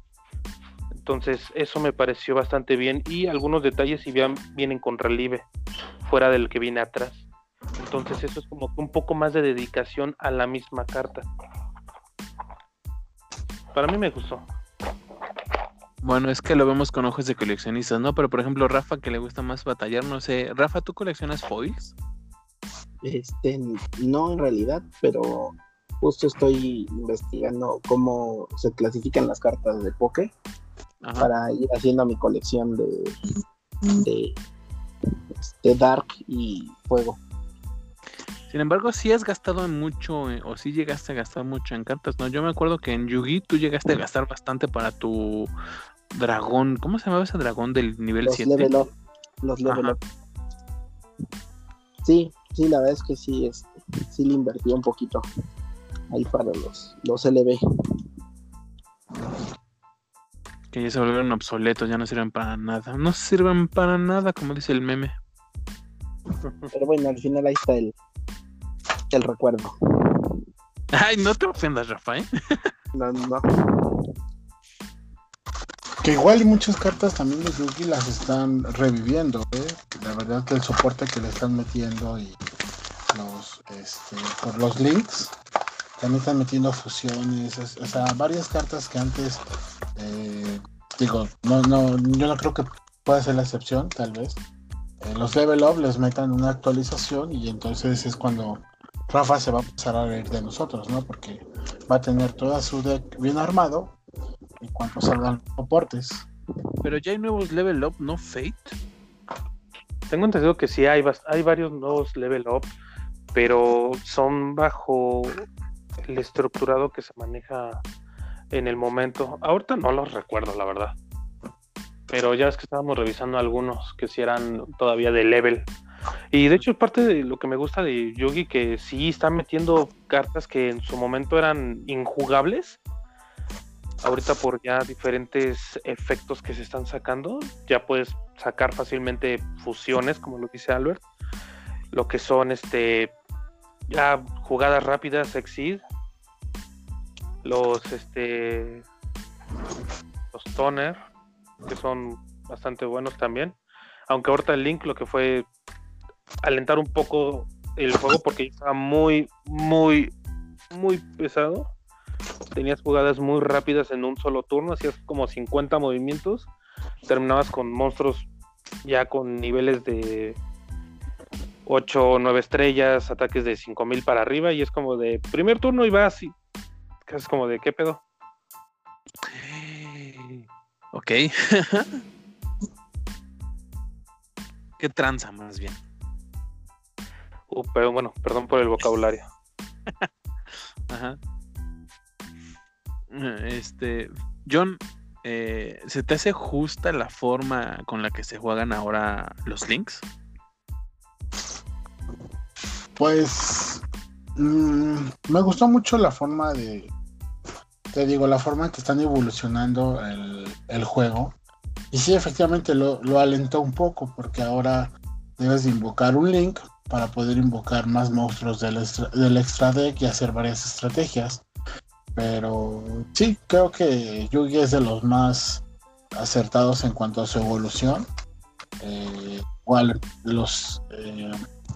Entonces, eso me pareció bastante bien. Y algunos detalles si bien vienen con relieve, fuera del que viene atrás. Entonces, eso es como que un poco más de dedicación a la misma carta. Para mí me gustó. Bueno, es que lo vemos con ojos de coleccionistas, ¿no? Pero por ejemplo, Rafa, que le gusta más batallar, no sé. Rafa, ¿tú coleccionas foils? Este, no en realidad, pero justo estoy investigando cómo se clasifican las cartas de Poké Ajá. para ir haciendo mi colección de, de, este, Dark y Fuego. Sin embargo, sí has gastado en mucho, eh, o sí llegaste a gastar mucho en cartas, ¿no? Yo me acuerdo que en Yugi tú llegaste a gastar bastante para tu dragón. ¿Cómo se llamaba ese dragón del nivel Los 7? level up. Los level Ajá. up. Sí, sí, la verdad es que sí, este, sí le invertí un poquito ahí para los, los LB. Que ya se volvieron obsoletos, ya no sirven para nada. No sirven para nada, como dice el meme. Pero bueno, al final ahí está el, el recuerdo. Ay, no te ofendas, Rafa, ¿eh? No, no. Que igual y muchas cartas también de Yugi las están reviviendo, ¿eh? La verdad que el soporte que le están metiendo y los, este, por los links, también están metiendo fusiones, es- o sea, varias cartas que antes, eh, digo, no, no, yo no creo que pueda ser la excepción, tal vez. Eh, los level up les metan una actualización y entonces es cuando Rafa se va a empezar a reír de nosotros, ¿no? Porque va a tener toda su deck bien armado y cuando salgan los soportes. Pero ya hay nuevos level up, ¿no? Fate. Tengo entendido que sí hay, hay varios nuevos level up, pero son bajo el estructurado que se maneja en el momento. Ahorita no los recuerdo, la verdad. Pero ya es que estábamos revisando algunos que sí eran todavía de level. Y de hecho, parte de lo que me gusta de Yugi, que sí está metiendo cartas que en su momento eran injugables. Ahorita por ya diferentes efectos que se están sacando, ya puedes sacar fácilmente fusiones, como lo dice Albert. Lo que son este ya jugadas rápidas, Exceed. Los este los toner, que son bastante buenos también. Aunque ahorita el Link lo que fue alentar un poco el juego porque estaba muy, muy, muy pesado. Tenías jugadas muy rápidas en un solo turno, hacías como 50 movimientos, terminabas con monstruos ya con niveles de 8 o 9 estrellas, ataques de 5000 para arriba, y es como de primer turno y vas y es como de qué pedo. Ok. ¿Qué tranza más bien? Uh, pero bueno, perdón por el vocabulario. Ajá. Este, John, eh, ¿se te hace justa la forma con la que se juegan ahora los links? Pues mm, me gustó mucho la forma de, te digo, la forma en que están evolucionando el, el juego. Y sí, efectivamente lo, lo alentó un poco, porque ahora debes de invocar un link para poder invocar más monstruos del extra, del extra deck y hacer varias estrategias. Pero sí, creo que Yugi es de los más acertados en cuanto a su evolución. Eh, igual los eh,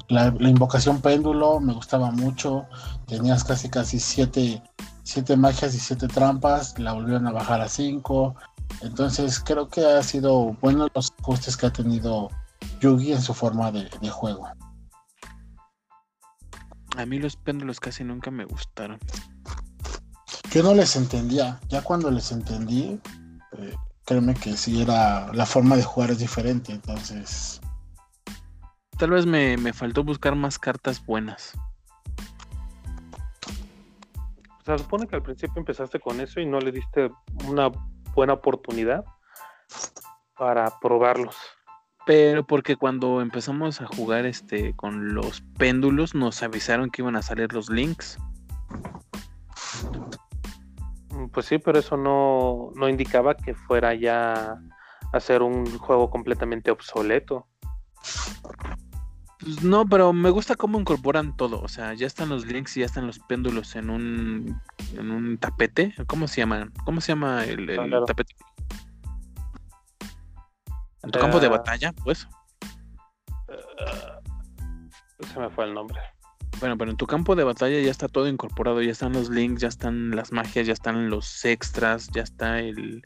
La, invocación péndulo me gustaba mucho. Tenías casi casi siete, siete magias y siete trampas. La volvieron a bajar a cinco. Entonces creo que ha sido bueno los ajustes que ha tenido Yugi en su forma de juego. A mí los péndulos casi nunca me gustaron. Yo no les entendía. Ya cuando les entendí, eh, créeme que sí era la forma de jugar es diferente. Entonces, Tal vez me, me faltó buscar más cartas buenas. O sea, supone que al principio empezaste con eso y no le diste una buena oportunidad para probarlos. Pero porque cuando empezamos a jugar este con los péndulos nos avisaron que iban a salir los links. Mm, Pues sí, pero eso no, no indicaba que fuera ya a ser un juego completamente obsoleto. Pues no, pero me gusta cómo incorporan todo. O sea, ya están los links y ya están los péndulos en un en un tapete. ¿Cómo se llaman? ¿Cómo se llama el, tapete? En tu campo de Eh, batalla, pues. Se me fue el nombre. Bueno, pero en tu campo de batalla ya está todo incorporado, ya están los links, ya están las magias, ya están los extras, ya está el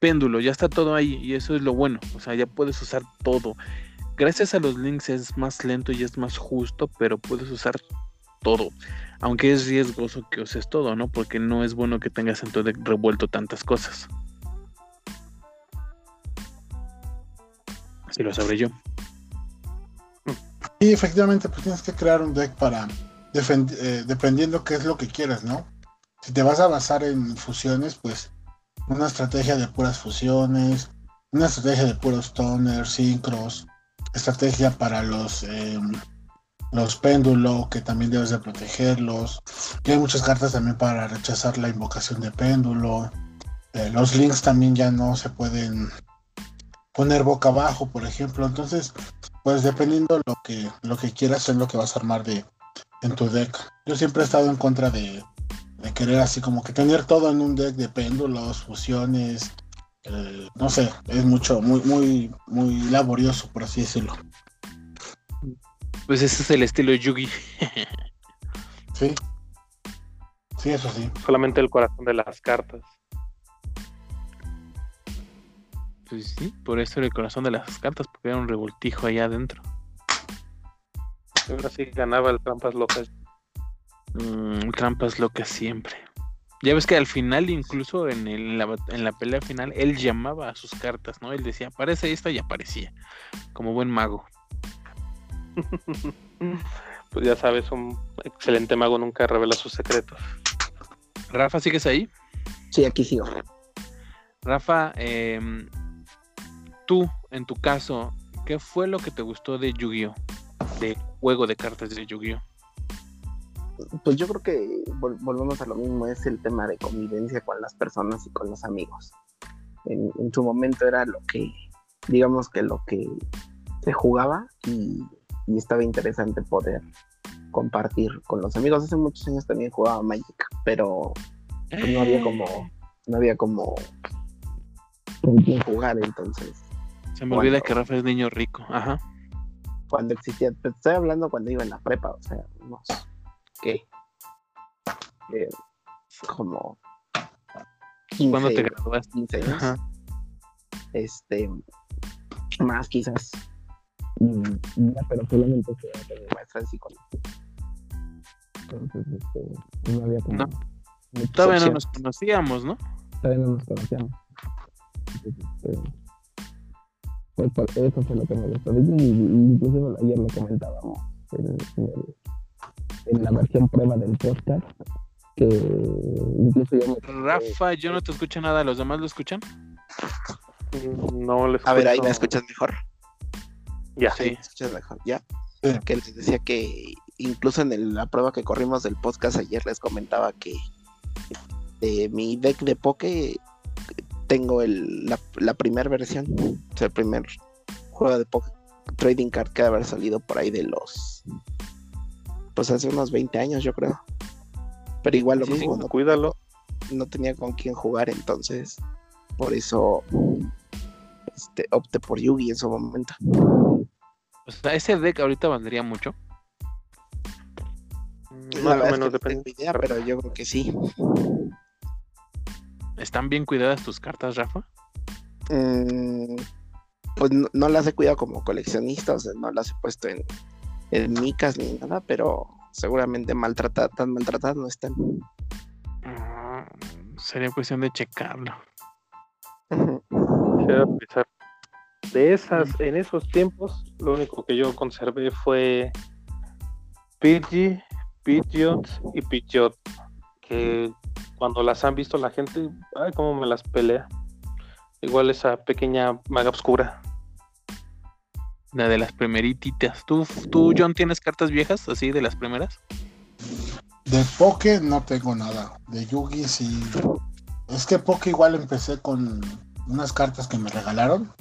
péndulo, ya está todo ahí y eso es lo bueno, o sea, ya puedes usar todo. Gracias a los links es más lento y es más justo, pero puedes usar todo. Aunque es riesgoso que uses todo, ¿no? Porque no es bueno que tengas en tu deck revuelto tantas cosas. Así lo sabré yo. Y efectivamente, pues tienes que crear un deck para eh, dependiendo qué es lo que quieras, ¿no? Si te vas a basar en fusiones, pues una estrategia de puras fusiones, una estrategia de puros toners, sincros, estrategia para los eh, los péndulos, que también debes de protegerlos. Y hay muchas cartas también para rechazar la invocación de péndulo. Eh, los links también ya no se pueden poner boca abajo, por ejemplo. Entonces, pues dependiendo lo que lo que quieras es lo que vas a armar de en tu deck. Yo siempre he estado en contra de, de querer así como que tener todo en un deck de péndulos, fusiones, eh, no sé, es mucho, muy, muy, muy laborioso por así decirlo. Pues ese es el estilo Yugi. Sí, sí, eso sí. Solamente el corazón de las cartas. Pues sí, por eso era el corazón de las cartas, porque era un revoltijo allá adentro. Ahora sí ganaba el trampas locas. Mm, trampas locas siempre. Ya ves que al final, incluso en, el- en la, en la pelea final, él llamaba a sus cartas, ¿no? Él decía, aparece esta y aparecía. Como buen mago. Pues ya sabes, un excelente mago nunca revela sus secretos. Rafa, ¿sigues ahí? Sí, aquí sigo. Rafa, em, tú, en tu caso, ¿qué fue lo que te gustó de Yu-Gi-Oh? De juego de cartas de Yu-Gi-Oh. Pues yo creo que vol- volvemos a lo mismo, es el tema de convivencia con las personas y con los amigos. En, en su momento era lo que, digamos que lo que se jugaba y, estaba interesante poder compartir con los amigos. Hace muchos años también jugaba Magic, pero pues, no había como, no había como jugar, entonces Se me olvida que Rafa es niño rico. Ajá. cuando existía, te estoy hablando cuando iba en la prepa, o sea, no sé, ¿qué? Eh, como 15, ¿Cuándo te graduaste? 15 años, Ajá. este, más quizás, Mm, pero solamente mi maestra de psicología. Entonces, este, no había como No. Todavía no nos conocíamos, ¿no? todavía no nos conocíamos. Entonces, este, eso fue lo que me gustó. Incluso ayer lo comentábamos en, en el- en la versión prueba del podcast, que incluso yo me... Rafa, yo no te escucho nada. ¿Los demás lo escuchan? Mm, No les A ver, ahí me escuchas mejor. Ya. Sí. Sí, me escuchas mejor, ¿ya? Sí. Que les decía que incluso en el- la prueba que corrimos del podcast ayer les comentaba que de mi deck de Poke tengo el, la, la primera versión, o sea, el primer juego de Trading Card que debe haber salido por ahí de los pues hace unos 20 años yo creo. Pero igual lo Sí, sí, mismo, no, Cuídalo. no tenía con quién jugar, entonces por eso este, opté por Yugi en su momento. O sea, ese deck ahorita valdría mucho. Más o verdad es que menos no depende. tengo idea, pero yo creo que sí. ¿Están bien cuidadas tus cartas, Rafa? Mm, pues no, no las he cuidado como coleccionista, o sea, no las he puesto en, en micas ni nada, pero seguramente maltratadas, tan maltratadas no están. Mm, sería cuestión de checarlo. Pensar. De esas, en esos tiempos, lo único que yo conservé fue Pidgey, Pidgeot y Pidgeot. Que cuando las han visto la gente, ay, cómo me las pelea. Igual esa pequeña maga oscura. La de las primerititas. ¿Tú, tú, John, tienes cartas viejas así de las primeras? De Poke no tengo nada. De Yugi sí. Es que Poke igual empecé con unas cartas que me regalaron.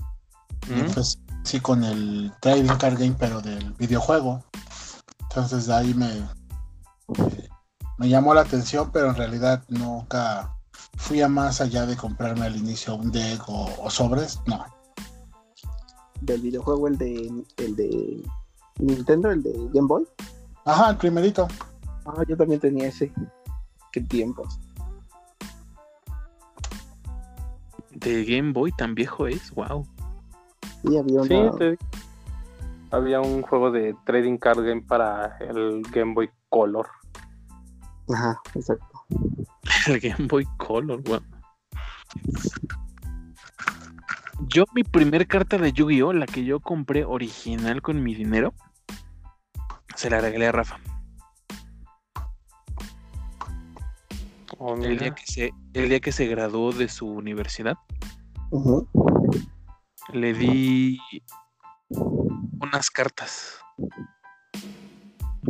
Y ¿Mm? empecé sí con el Trading Card Game, pero del videojuego. Entonces de ahí me, me llamó la atención, pero en realidad nunca fui a más allá de comprarme al inicio un deck o, o sobres. No. Del videojuego, el de, el de Nintendo, el de Game Boy. Ajá, el primerito. Ah, yo también tenía ese. Qué tiempos. De Game Boy tan viejo es, wow. Sí, había Sí, una. te- había un juego de Trading Card Game para el Game Boy Color. Ajá, exacto. El Game Boy Color, wow. Yo, mi primer carta de Yu-Gi-Oh, la que yo compré original con mi dinero, se la regalé a Rafa. Oh, El día mira. que se, el día que se graduó de su universidad, le di unas cartas.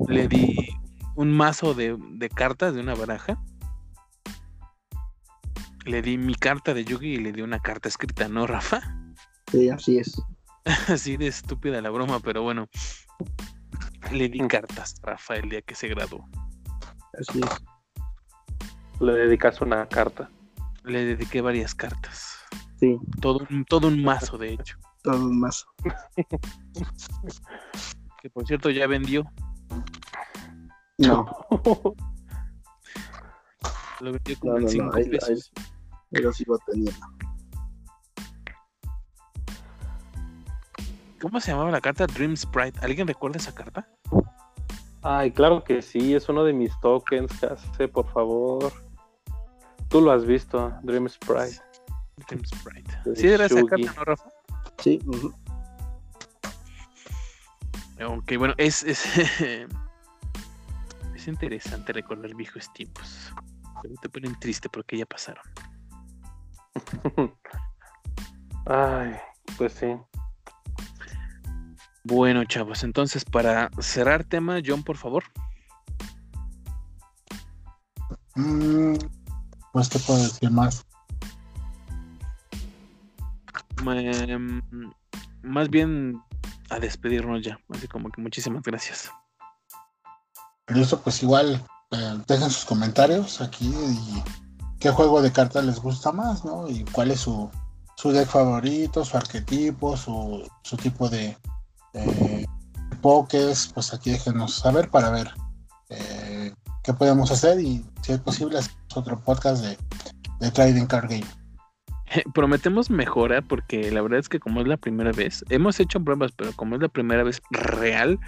Le di un mazo de, de cartas de una baraja. Le di mi carta de Yugi y le di una carta escrita, ¿no, Rafa? Sí, así es. Así de estúpida la broma, pero bueno. Le di cartas, Rafa, el día que se graduó. Así es. Le dedicas una carta. Le dediqué varias cartas. Sí, Todo, un- todo un mazo, de hecho. todo un mazo. Que por cierto ya vendió. No, Lo vendió como no, en no, 5 no. Ahí, pesos. ahí lo sigo teniendo. ¿Cómo se llamaba la carta? Dream Sprite. ¿Alguien recuerda esa carta? Ay, claro que sí, es uno de mis tokens, Case, por favor. Tú lo has visto, Dream Sprite. Dream Sprite. De Sí, era esa carta, ¿no, Rafa? Sí, ujú. Ok, bueno, es, es, es interesante recordar viejos tiempos. Pero te ponen triste porque ya pasaron. Ay, pues sí. Bueno, chavos, entonces para cerrar tema, John, por favor. Mm, pues, ¿qué puedo decir más? Em, más bien a despedirnos ya. Así como que muchísimas gracias. Listo, pues igual eh, dejen sus comentarios aquí y qué juego de cartas les gusta más, ¿no? Y cuál es su, su deck favorito, su arquetipo, su, su tipo de, pokés, pues aquí déjenos saber para ver eh, qué podemos hacer y si es posible hacer otro podcast de, de Trading Card Game. Prometemos mejorar porque la verdad es que como es la primera vez, hemos hecho pruebas, pero como es la primera vez real,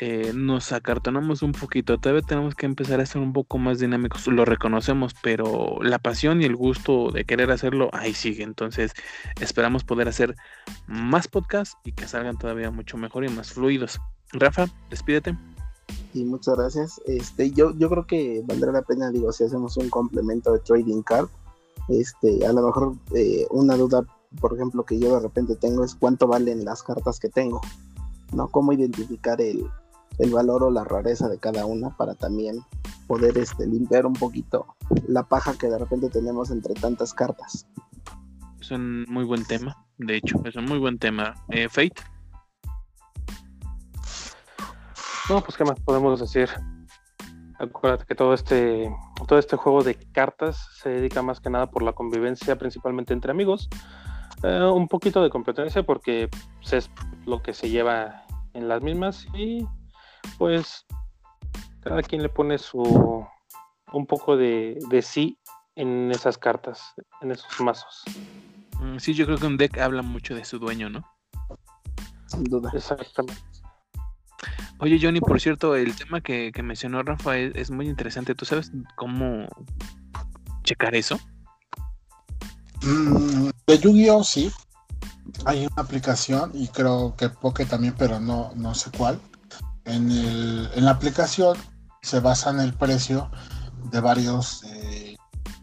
eh, nos acartonamos un poquito. Todavía tenemos que empezar a ser un poco más dinámicos. Lo reconocemos, pero la pasión y el gusto de querer hacerlo ahí sigue. Entonces esperamos poder hacer más podcasts y que salgan todavía mucho mejor y más fluidos. Rafa, despídete. Y muchas gracias. Este, yo, yo creo que valdrá la pena, digo, si hacemos un complemento de trading card. Este, a lo mejor eh, una duda, por ejemplo, que yo de repente tengo es cuánto valen las cartas que tengo, ¿no? Cómo identificar el, el valor o la rareza de cada una para también poder este, limpiar un poquito la paja que de repente tenemos entre tantas cartas. Es un muy buen tema. De hecho, es un muy buen tema. Eh, Fate. No, pues qué más podemos decir. Acuérdate que todo este, todo este juego de cartas se dedica más que nada por la convivencia, principalmente entre amigos. Eh, un poquito de competencia porque pues, es lo que se lleva en las mismas y pues cada quien le pone su un poco de, de sí en esas cartas, en esos mazos. Mm, Sí, yo creo que un deck habla mucho de su dueño, ¿no? Sin duda. Exactamente. Oye, Johnny, por cierto, el tema que, que mencionó Rafa es, es muy interesante. ¿Tú sabes cómo checar eso? Mm, de Yu-Gi-Oh! sí. Hay una aplicación y creo que Poke también, pero no, no sé cuál. En, la aplicación se basa en el precio de varios eh,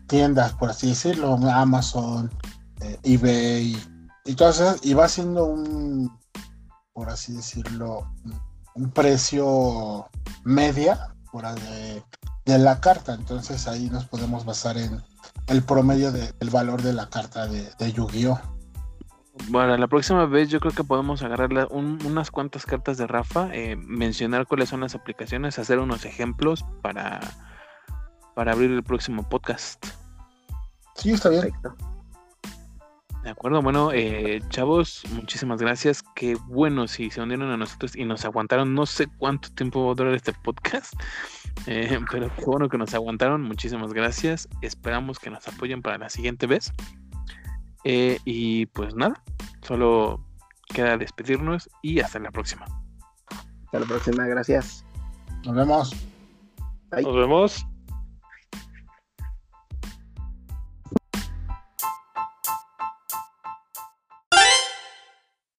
tiendas, por así decirlo, Amazon, eh, eBay y todas esas, y va haciendo un, por así decirlo, un precio media de, la carta. Entonces ahí nos podemos basar en el promedio de- del valor de la carta de Yu-Gi-Oh! Bueno, la próxima vez yo creo que podemos agarrar la- un- unas cuantas cartas de Rafa, eh, mencionar cuáles son las aplicaciones, hacer unos ejemplos para, para abrir el próximo podcast. Sí, está bien. Perfecto. De acuerdo, bueno, eh, chavos, muchísimas gracias. Qué bueno si se unieron a nosotros y nos aguantaron. No sé cuánto tiempo va a durar este podcast, eh, pero qué bueno que nos aguantaron. Muchísimas gracias. Esperamos que nos apoyen para la siguiente vez. Eh, y pues nada, solo queda despedirnos y hasta la próxima. Hasta la próxima. Gracias. Nos vemos. Bye. Nos vemos.